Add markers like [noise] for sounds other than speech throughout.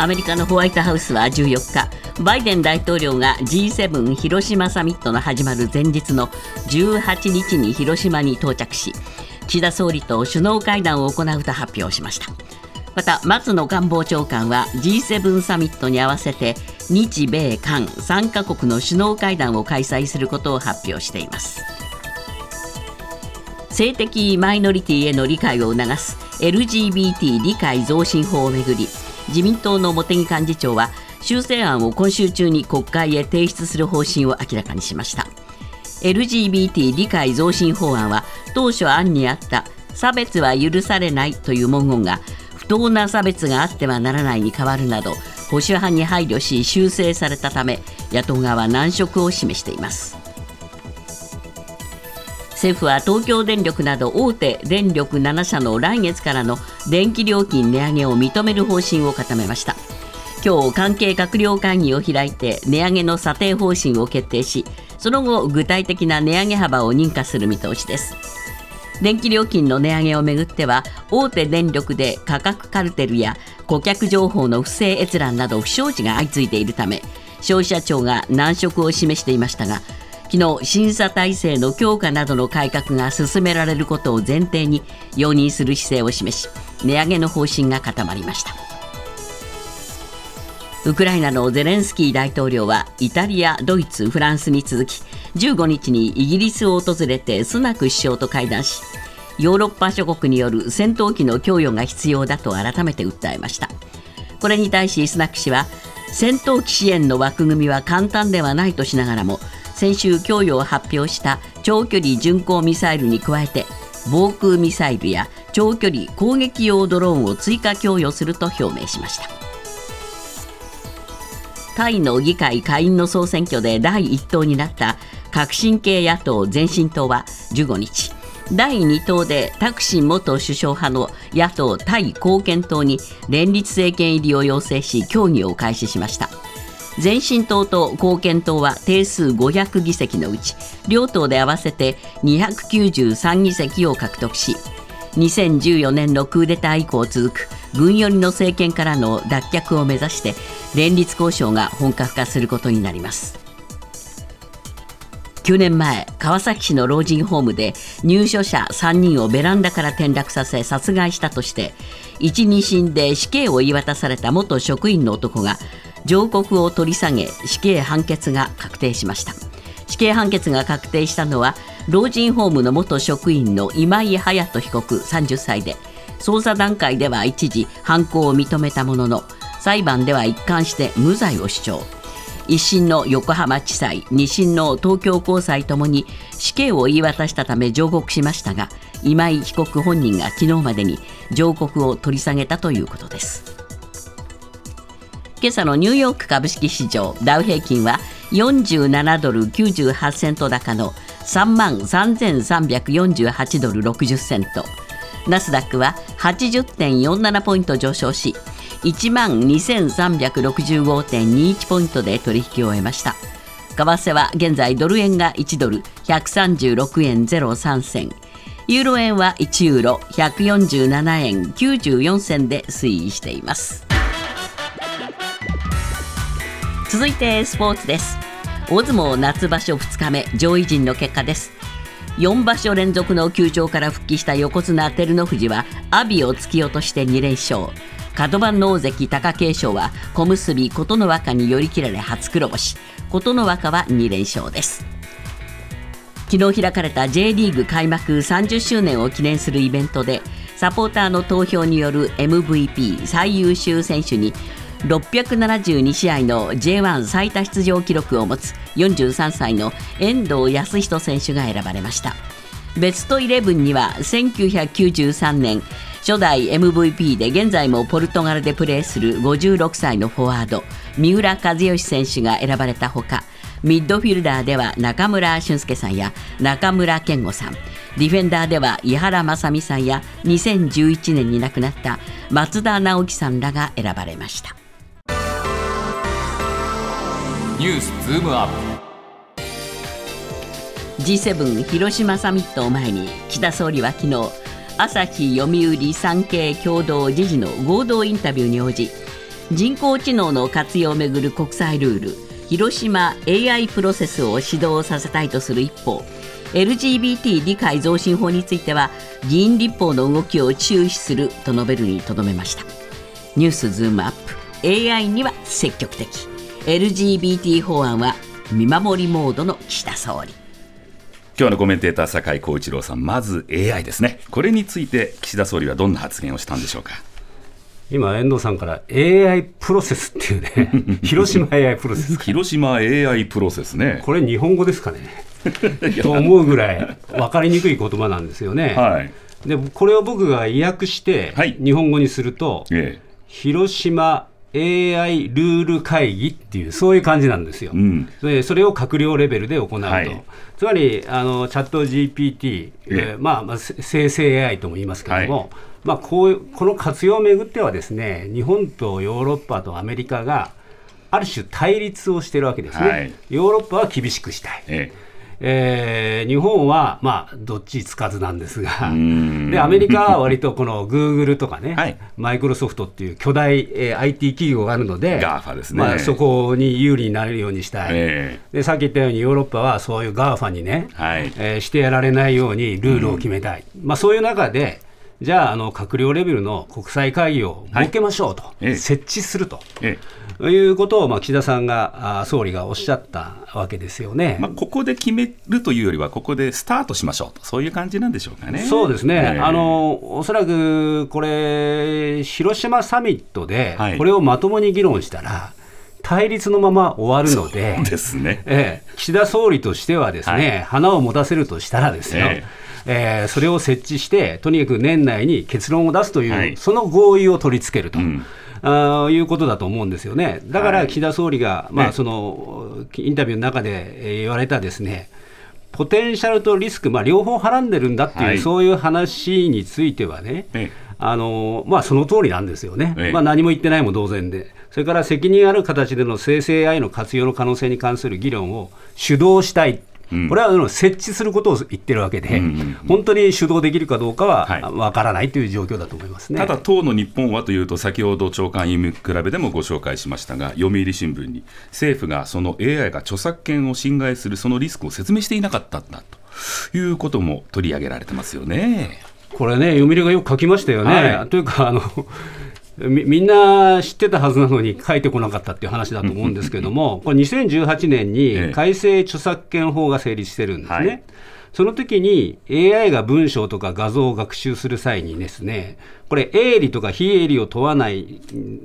アメリカのホワイトハウスは14日バイデン大統領が G7 広島サミットの始まる前日の18日に広島に到着し岸田総理と首脳会談を行うと発表しました。また松野官房長官は G7 サミットに合わせて日米韓3カ国の首脳会談を開催することを発表しています。性的マイノリティへの理解を促す LGBT 理解増進法をめぐり自民党の茂木幹事長は修正案を今週中に国会へ提出する方針を明らかにしました。LGBT 理解増進法案は当初案にあった差別は許されないという文言が不当な差別があってはならないに変わるなど保守派に配慮し修正されたため野党側は難色を示しています。政府は東京電力など大手電力7社の来月からの電気料金値上げを認める方針を固めました。今日関係閣僚会議を開いて値上げの査定方針を決定しその後具体的な値上げ幅を認可する見通しです。電気料金の値上げをめぐっては大手電力で価格カルテルや顧客情報の不正閲覧など不祥事が相次いでいるため消費者庁が難色を示していましたが昨日審査体制の強化などの改革が進められることを前提に容認する姿勢を示し値上げの方針が固まりました。ウクライナのゼレンスキー大統領はイタリア、ドイツ、フランスに続き15日にイギリスを訪れてスナク首相と会談しヨーロッパ諸国による戦闘機の供与が必要だと改めて訴えました。これに対しスナク氏は戦闘機支援の枠組みは簡単ではないとしながらも先週供与を発表した長距離巡航ミサイルに加えて防空ミサイルや長距離攻撃用ドローンを追加供与すると表明しました。タイの議会下院の総選挙で第1党になった革新系野党前進党は15日第2党でタクシン元首相派の野党タイ貢献党に連立政権入りを要請し協議を開始しました。前進党と貢献党は定数500議席のうち両党で合わせて293議席を獲得し2014年のクーデター以降続く軍寄りの政権からの脱却を目指して連立交渉が本格化することになります。9年前川崎市の老人ホームで入所者3人をベランダから転落させ殺害したとして一、二審で死刑を言い渡された元職員の男が上告を取り下げ死刑判決が確定しました。死刑判決が確定したのは老人ホームの元職員の今井隼人被告30歳で捜査段階では一時犯行を認めたものの裁判では一貫して無罪を主張。一審の横浜地裁二審の東京高裁ともに死刑を言い渡したため上告しましたが今井被告本人が昨日までに上告を取り下げたということです。今朝のニューヨーク株式市場ダウ平均は47ドル98セント高の3万3348ドル60セント。ナスダックは80.47ポイント上昇し1万2365.21ポイントで取引を終えました。為替は現在ドル円が1ドル136円03銭。ユーロ円は1ユーロ147円94銭で推移しています。続いてスポーツです。大相撲夏場所2日目上位陣の結果です。4場所連続の休場から復帰した横綱照ノ富士は阿炎を突き落として2連勝。角番の大関貴景勝は小結琴ノ若に寄り切られ初黒星。琴ノ若は2連勝です。昨日開かれた J リーグ開幕30周年を記念するイベントでサポーターの投票による MVP 最優秀選手に672試合の J1 最多出場記録を持つ43歳の遠藤康人選手が選ばれました。ベストイレブンには1993年初代 MVP で現在もポルトガルでプレーする56歳のフォワード三浦知良選手が選ばれたほかミッドフィルダーでは中村俊輔さんや中村健吾さんディフェンダーでは井原正美さんや2011年に亡くなった松田直樹さんらが選ばれました。ニュースズームアップ。G7 広島サミットを前に岸田総理は昨日朝日読売産経共同時事の合同インタビューに応じ人工知能の活用をめぐる国際ルール広島 AI プロセスを指導させたいとする一方 LGBT 理解増進法については議員立法の動きを注視すると述べるにとどめました。ニュースズームアップ AI には積極的。LGBT 法案は見守りモードの岸田総理今日のコメンテーター酒井光一郎さんまず AI ですねこれについて岸田総理はどんな発言をしたんでしょうか？今、遠藤さんから AI プロセスっていうね、[laughs] 広島 AI プロセス。広島 AI プロセスね。これ、日本語ですかね。[laughs] と思うぐらい、分かりにくい言葉なんですよね。はい、でこれを僕が意訳して、日本語にすると、ええ、広島 AI ルール会議っていう、そういう感じなんですよ、うん、でそれを閣僚レベルで行うと、はい、つまりあのチャット GPT、えー、まあ、まあ、生成 AI とも言いますけれども、はい、まあ、こうこの活用をめぐっては、ですね日本とヨーロッパとアメリカがある種対立をしているわけですね、はい、ヨーロッパは厳しくしたい。えええー、日本は、まあ、どっちつかずなんですが、でアメリカは割とこのグーグルとかね、はい、マイクロソフトっていう巨大、えー、IT 企業があるので、ね、まあ、そこに有利になるようにしたい、えー、でさっき言ったように、ヨーロッパはそういう GAFA にね、はい、えー、してやられないようにルールを決めたい、まあ、そういう中で、じゃああの閣僚レベルの国際会議を設けましょうと、はい、設置すると。ええ。いうことを、まあ、岸田さんが、総理がおっしゃったわけですよね、まあ、ここで決めるというよりは、ここでスタートしましょうと、そういう感じなんでしょうかね。そうですね、えー、あのおそらくこれ、広島サミットで、これをまともに議論したら、対立のまま終わるので、ですね。えー、岸田総理としてはですね、はい、花を持たせるとしたらですよ、えーえー、それを設置して、とにかく年内に結論を出すという、はい、その合意を取り付けると。うん。あいうことだと思うんですよね。だから岸田総理が、はい、まあ、そのインタビューの中で言われたですね、ポテンシャルとリスク、まあ、両方はらんでるんだっていう、はい、そういう話についてはね、あのまあ、その通りなんですよね、まあ、何も言ってないも同然で、それから責任ある形での生成 AI の活用の可能性に関する議論を主導したい。これは設置することを言ってるわけで、本当に主導できるかどうかは分からないという状況だと思いますね、ただ、当の日本はというと、先ほど長官委員比べでもご紹介しましたが、読売新聞に、政府がその AI が著作権を侵害するそのリスクを説明していなかったんだということも取り上げられてますよね。これね、読売がよく書きましたよね。はい、というかあのみみんな知ってたはずなのに書いてこなかったっていう話だと思うんですけれども、[laughs] これ2018年に改正著作権法が成立してるんですね。はいその時に AI が文章とか画像を学習する際にですね、これ営利とか非営利を問わない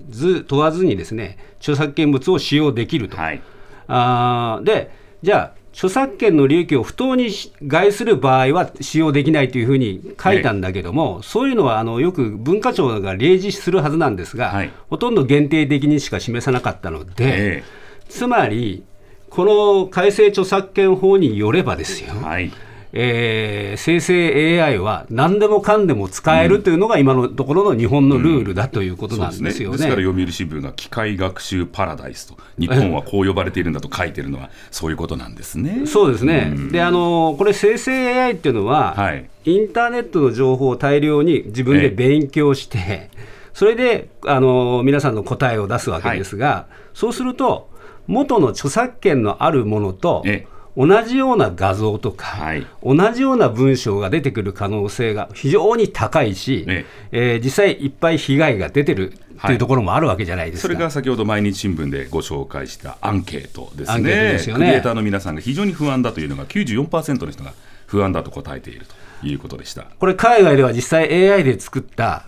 ず問わずにですね、著作権物を使用できると。はい、あで、じゃあ著作権の利益を不当に害する場合は使用できないというふうに書いたんだけども、ね、そういうのはあのよく文化庁が例示するはずなんですが、はい、ほとんど限定的にしか示さなかったので、つまり、この改正著作権法によればですよ、はいえー、生成 AI は何でもかんでも使えるというのが今のところの日本のルールだということなんですよね。うん、ですねですから読売新聞が機械学習パラダイスと日本はこう呼ばれているんだと書いてるのはそういうことなんですね。そうですね。うん、であのこれ生成 AI っていうのは、はい、インターネットの情報を大量に自分で勉強して、それであの皆さんの答えを出すわけですが、はい、そうすると元の著作権のあるものと、ええ同じような画像とか、はい、同じような文章が出てくる可能性が非常に高いし、ねえ。ー、実際いっぱい被害が出てるというところもあるわけじゃないですか、はい、それが先ほど毎日新聞でご紹介したアンケートですね。ですね。クリエイターの皆さんが非常に不安だと。いうのが94%の人が不安だと答えているということでした。これ海外では実際 AI で作った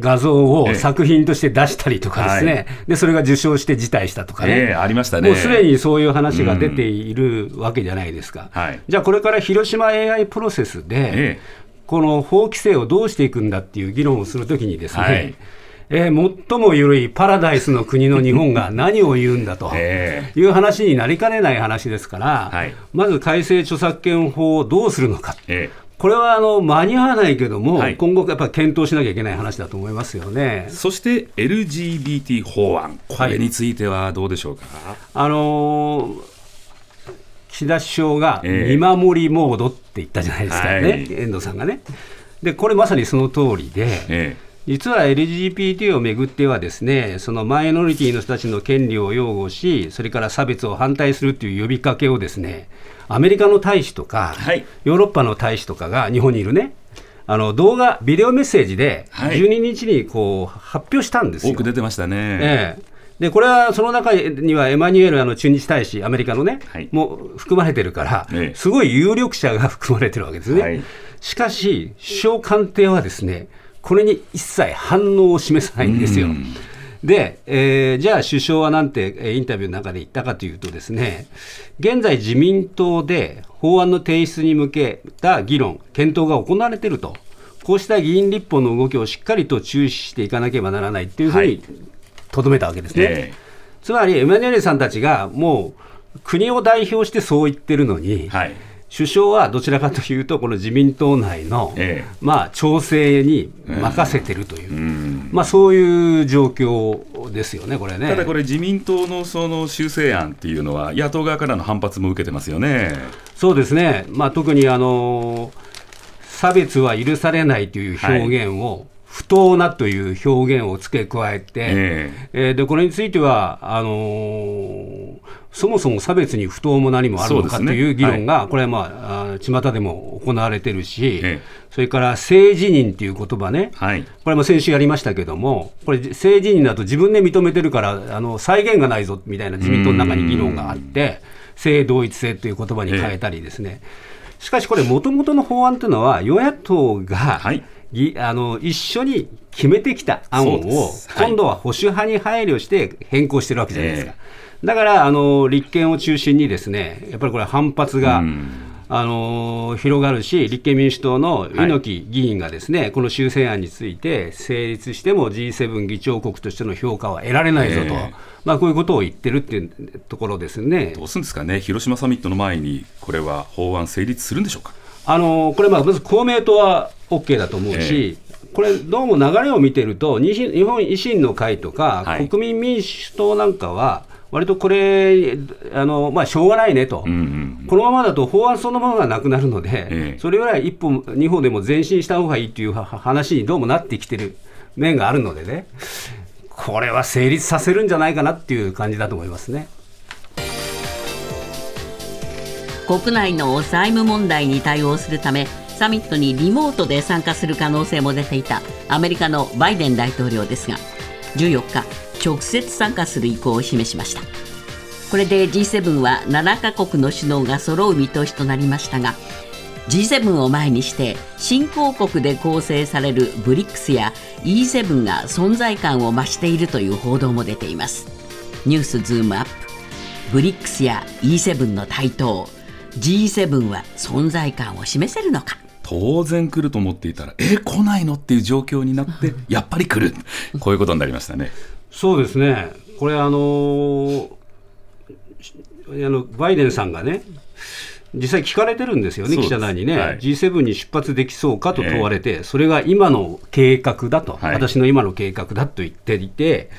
画像を作品として出したりとかですね、ええでそれが受賞して辞退したとかね、えありましたね。もうすでにそういう話が出ているわけじゃないですか、うん。はい、じゃあこれから広島 AI プロセスで、この法規制をどうしていくんだっていう議論をするときにですね、はい。えー、最も緩いパラダイスの国の日本が何を言うんだという話になりかねない話ですから、はい、まず改正著作権法をどうするのか、えこれはあの間に合わないけども、はい、今後、やっぱり検討しなきゃいけない話だと思いますよね。そして LGBT 法案、これについてはどうでしょうか？はい、あのー、岸田首相が見守りモードって言ったじゃないですかね、えー、遠藤さんがね。で、これまさにその通りで、えー実は LGBT をめぐってはですねそのマイノリティの人たちの権利を擁護しそれから差別を反対するという呼びかけをですねアメリカの大使とか、はい、ヨーロッパの大使とかが日本にいるねあの動画、ビデオメッセージで12日にこう発表したんですよ、多く出てましたね。ええ。でこれはその中にはエマニュエルあの駐日大使、アメリカのね、はい、も含まれてるから、すごい有力者が [laughs] 含まれてるわけですね。はい、しかし、首相官邸はですね、これに一切反応を示さないんですよ。で、えー、じゃあ首相はなんてインタビューの中で言ったかというとですね、現在自民党で法案の提出に向けた議論、検討が行われていると。こうした議員立法の動きをしっかりと注視していかなければならないというふうにとどめたわけですね。えー、つまり、エマニュエルさんたちがもう国を代表してそう言ってるのに、はい首相はどちらかというと、この自民党内の、ええ、まあ、調整に任せてるという、うん、まあ、そういう状況ですよね、これね。ただこれ、自民党のその修正案っていうのは、野党側からの反発も受けてますよね。そうですね、まあ、特にあの差別は許されないという表現を、はい不当なという表現を付け加えて、えー、えー、でこれについてはあのー、そもそも差別に不当も何もあるのかという議論が、ねはい、これは、まあ、巷でも行われてるし、えー、それから性自認という言葉ね、はい、これも先週やりましたけども、これ、性自認だと自分で認めてるから、あの再現がないぞみたいな自民党の中に議論があって、性同一性という言葉に変えたりですね。えー、しかしこれ、もともとの法案というのは、与野党が、はいあの一緒に決めてきた案を、今度は保守派に配慮して変更してるわけじゃないですか。えー、だからあの立憲を中心にですねやっぱりこれ反発が、あの広がるし、立憲民主党の猪木議員がですね、はい、この修正案について成立しても G7 議長国としての評価は得られないぞと、えー、まあ、こういうことを言ってるっていうところですね。どうするんですかね、広島サミットの前に、これは法案成立するんでしょうか。あのこれ、まず公明党は OK だと思うし、えー、これ、どうも流れを見てると、日本維新の会とか、はい、国民民主党なんかは、割とこれ、あのまあ、しょうがないねと、うんうんうん、このままだと法案そのものがなくなるので、えー、それぐらい一歩、二歩でも前進した方がいいという話にどうもなってきてる面があるのでね、これは成立させるんじゃないかなっていう感じだと思いますね。国内の債務問題に対応するためサミットにリモートで参加する可能性も出ていたアメリカのバイデン大統領ですが14日直接参加する意向を示しました。これで G7 は7カ国の首脳が揃う見通しとなりましたが G7 を前にして新興国で構成される BRICS や E7 が存在感を増しているという報道も出ています。ニュースズームアップ。BRICS や E7 の台頭。G7 は存在感を示せるのか？当然来ると思っていたら、え、来ないのっていう状況になって、やっぱり来る、こういうことになりましたね。そうですね、これ、あのー、あのバイデンさんがね、実際聞かれてるんですよね、記者団にね、はい、G7 に出発できそうかと問われて、えー、それが今の計画だと、はい、私の今の計画だと言っていて、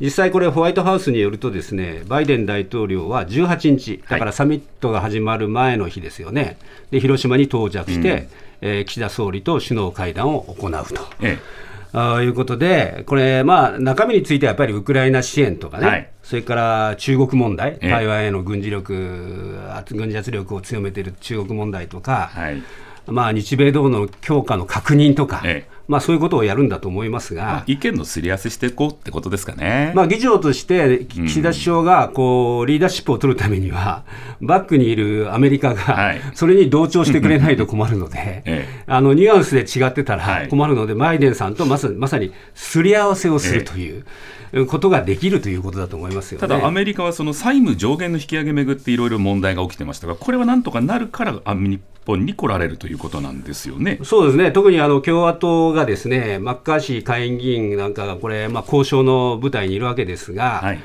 実際これ、ホワイトハウスによると、ですねバイデン大統領は18日、だからサミットが始まる前の日ですよね、で広島に到着して、うん、えー、岸田総理と首脳会談を行うと。ええ。あいうことで、これ、まあ、中身についてはやっぱりウクライナ支援とかね、はい、それから中国問題、台湾への軍事力、軍事圧力を強めている中国問題とか、はい、まあ、日米同の強化の確認とか、ええ、まあ、そういうことをやるんだと思いますが、まあ、意見のすり合わせしていこうってことですかね、まあ、議長として岸田首相がこうリーダーシップを取るためには、バックにいるアメリカがそれに同調してくれないと困るので、[laughs] ええ、あのニュアンスで違ってたら困るので、バイデンさんとまさまさにすり合わせをするという。えことができるということだと思いますよ、ね、ただ、アメリカはその債務上限の引き上げめぐっていろいろ問題が起きてましたが、これはなんとかなるから日本に来られるということなんですよね。そうですね、特にあの共和党がですねマッカーシー下院議員なんかがこれ、まあ、交渉の舞台にいるわけですが。はい。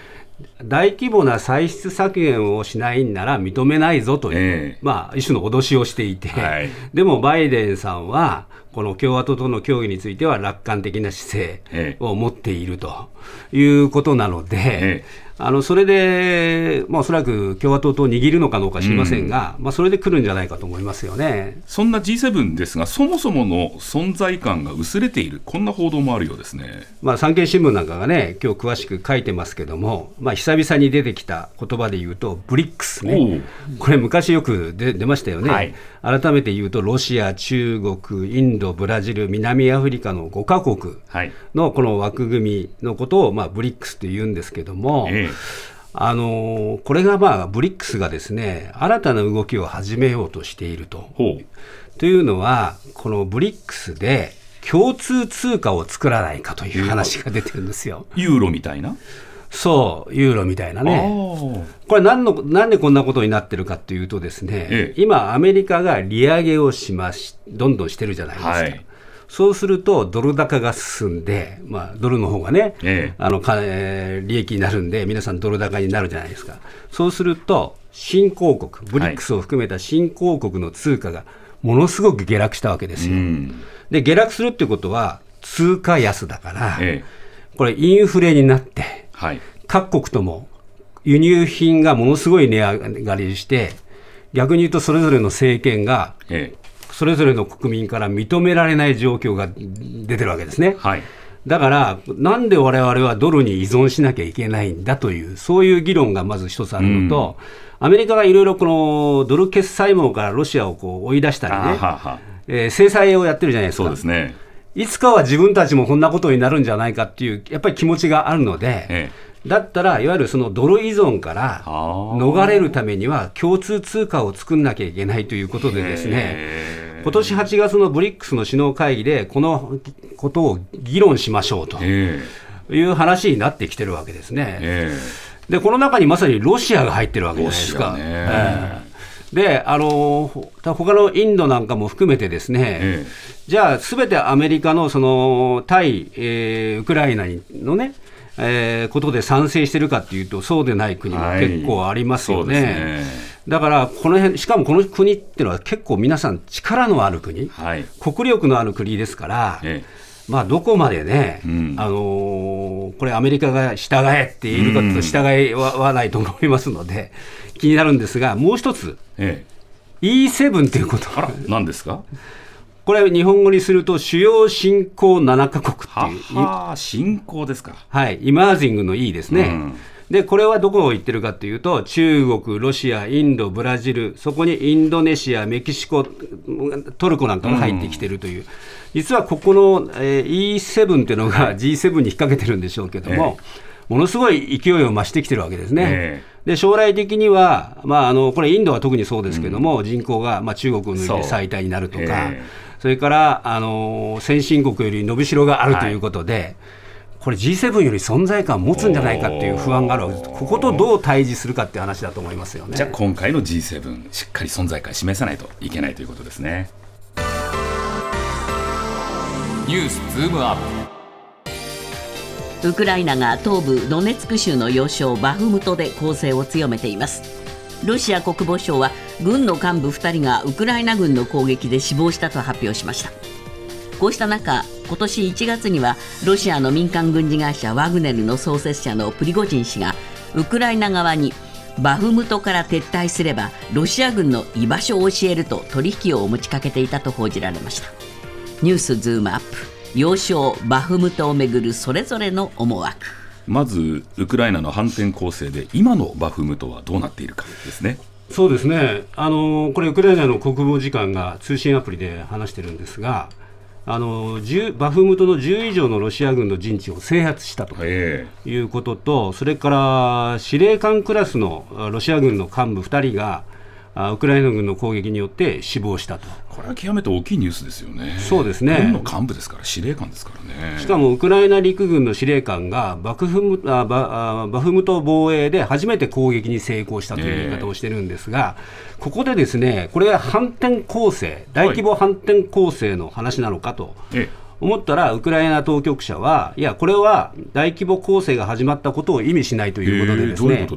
大規模な歳出削減をしないんなら認めないぞという、えー、まあ、一種の脅しをしていて、はい、でもバイデンさんは、この共和党との協議については楽観的な姿勢を持っているということなので、えーあのそれで、まあ、おそらく共和党と握るのかどうか知りませんが、うん、まあ、それで来るんじゃないかと思いますよね。そんな G7 ですが、そもそもの存在感が薄れている、こんな報道もあるようですね、まあ、産経新聞なんかがね、今日詳しく書いてますけども、まあ、久々に出てきた言葉で言うと、ブリックスね、これ、昔よく出出ましたよね、はい、改めて言うと、ロシア、中国、インド、ブラジル、南アフリカの5か国のこの枠組みのことを、まあ、ブリックスと言うんですけども、ええあのこれが、まあ、ブリックスがですね新たな動きを始めようとしていると。というのは、このブリックスで共通通貨を作らないかという話が出てるんですよ。ユーロみたいな？そう、ユーロみたいなね。これ何の、なんでこんなことになってるかというとですね、ええ、今、アメリカが利上げをしまし、どんどんしてるじゃないですか。はいそうすると、ドル高が進んで、まあ、ドルの方がね、ええ、あのかえー、利益になるんで、皆さん、ドル高になるじゃないですか。そうすると、新興国、ブリックスを含めた新興国の通貨がものすごく下落したわけですよ。で、下落するってことは、通貨安だから、え、これ、インフレになって、はい、各国とも輸入品がものすごい値上がりして、逆に言うと、それぞれの政権が、ええ。それぞれの国民から認められない状況が出てるわけですね。はい。だから、なんで我々はドルに依存しなきゃいけないんだという、そういう議論がまず一つあるのと、うん、アメリカがいろいろこのドル決済網からロシアをこう追い出したりね、ははえー、制裁をやってるじゃないですか。そうですねいつかは自分たちもこんなことになるんじゃないかっていう、やっぱり気持ちがあるので、ええ、だったら、いわゆるそのドル依存から逃れるためには、共通通貨を作んなきゃいけないということでですね、今年8月のブリックスの首脳会議で、このことを議論しましょうという話になってきてるわけですね。で、この中にまさにロシアが入ってるわけじゃないですか。で、あの他のインドなんかも含めてですね、ええ、じゃあ、すべてアメリカのその対、えー、ウクライナのね、えー、ことで賛成してるかっていうと、そうでない国も結構ありますよね。はいね。だから、この辺しかもこの国っていうのは結構皆さん、力のある国、はい、国力のある国ですから、ええまあ、どこまでね、うん、あのー、これ、アメリカが従えって言うかと従いはないと思いますので、気になるんですが、もう一つ、ええ、E7 っていうこと。あら、何ですか？これ、日本語にすると、主要新興7か国っていう。はあ、新興ですか。はい、イマージングの E ですね。うんで、これはどこを言ってるかというと、中国、ロシア、インド、ブラジル、そこにインドネシア、メキシコ、トルコなんかも入ってきてるという、うん、実はここの、えー、E7 っていうのが G7 に引っ掛けてるんでしょうけども、えー、ものすごい勢いを増してきてるわけですね。えーで将来的には、まあ、あのこれ、インドは特にそうですけども、うん、人口が、まあ、中国を抜いて最大になるとか、それからあの先進国より伸びしろがあるということで、はい、これ G7 より存在感を持つんじゃないかっていう不安があるわけです。こことどう対峙するかっていう話だと思いますよね。じゃあ今回の G7 しっかり存在感示さないといけないということですね。ニュースズームアップ。ウクライナが東部ドネツク州の要衝バフムトで攻勢を強めています。ロシア国防省は軍の幹部2人がウクライナ軍の攻撃で死亡したと発表しましたこうした中今年1月にはロシアの民間軍事会社ワグネルの創設者のプリゴジン氏がウクライナ側にバフムトから撤退すればロシア軍の居場所を教えると取引を持ちかけていたと報じられました。ニュースズームアップ要衝バフムトをめぐるそれぞれの思惑。まずウクライナの反転攻勢で今のバフムトはどうなっているかですね。そうですね。あのこれウクライナの国防次官が通信アプリで話してるんですがあのバフムトの10以上のロシア軍の陣地を制圧したということと、それから司令官クラスのロシア軍の幹部2人が、ウクライナ軍の攻撃によって死亡したと。これは極めて大きいニュースですよね。そうですね。軍の幹部ですから、司令官ですからね。しかもウクライナ陸軍の司令官がバフムあババフムト防衛で初めて攻撃に成功したという言い方をしてるんですが、えー、ここでですね、これは反転攻勢、大規模反転攻勢の話なのかと。えー思ったら、ウクライナ当局者は、いや、これは大規模攻勢が始まったことを意味しないということでですね、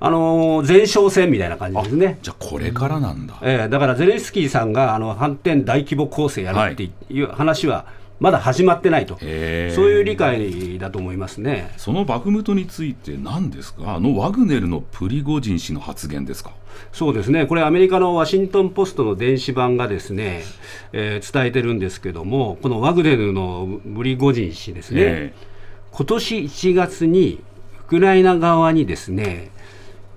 あの前哨戦みたいな感じですね。じゃあ、これからなんだ。えー、だからゼレンスキーさんがあの反転大規模攻勢やるっていう話は、はいまだ始まってないと、そういう理解だと思いますね。そのバフムトについて、何ですか、あのワグネルのプリゴジン氏の発言ですか？そうですね、これ、アメリカのワシントン・ポストの電子版がですね、えー、伝えてるんですけども、このワグネルのプリゴジン氏ですね、今年1月にウクライナ側にですね、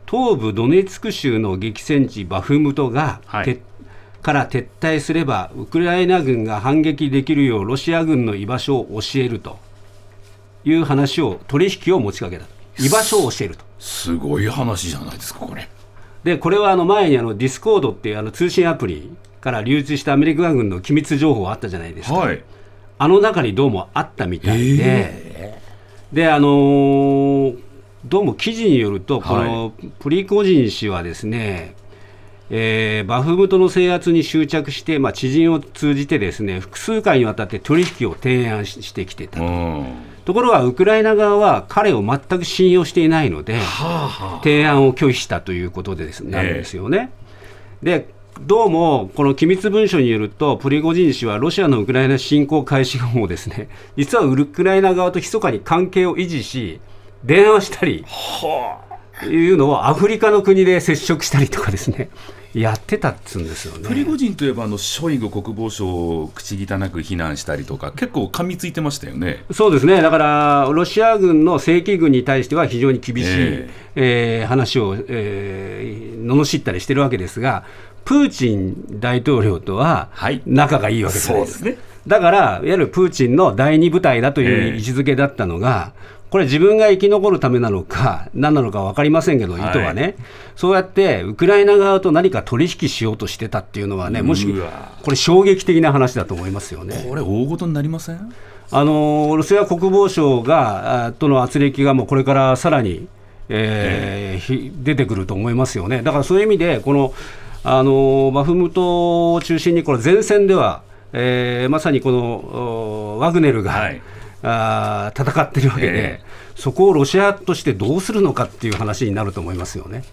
東部ドネツク州の激戦地バフムトが、はい、から撤退すればウクライナ軍が反撃できるようロシア軍の居場所を教えると。いう話を取引を持ちかけた居場所を教えると。すごい話じゃないですかこれ。でこれはあの前にあのディスコードっていうあの通信アプリから流通したアメリカ軍の機密情報あったじゃないですか、はい、あの中にどうもあったみたいで、であのー、どうも記事によると、このプリコジン氏はですね、えー、バフムトの制圧に執着して、まあ、知人を通じてですね複数回にわたって取引を提案してきてたと。ところがウクライナ側は彼を全く信用していないので、はあはあ、提案を拒否したということでです、ね、なんですよね。でどうもこの機密文書によると、プリゴジン氏はロシアのウクライナ侵攻開始後もですね [laughs] 実はウクライナ側と密かに関係を維持し、電話したり、はあ、いうのをアフリカの国で接触したりとかですね。やってたっつうんですよね。プリゴジンといえばあのショイグ国防相を口汚く非難したりとか、結構噛みついてましたよね。そうですね、だからロシア軍の正規軍に対しては非常に厳しい、えー、えー、話を、えー、罵ったりしてるわけですが、プーチン大統領とは仲がいいわけじゃないですか。はい、だから、いわゆるプーチンの第二部隊だという位置づけだったのが、えーこれ、自分が生き残るためなのか、何なのか分かりませんけど、意図はね、はい、そうやってウクライナ側と何か取引しようとしてたっていうのはね、もし、これ、衝撃的な話だと思いますよね。これ、大事になりません？あのロシア国防省がとの圧力がもうこれからさらに、えー、えー、出てくると思いますよね。だからそういう意味で、このあのバフムトを中心に、これ、前線では、えー、まさにこのワグネルが、はいあ戦ってるわけで、えー、そこをロシアとしてどうするのかっていう話になると思いますよね。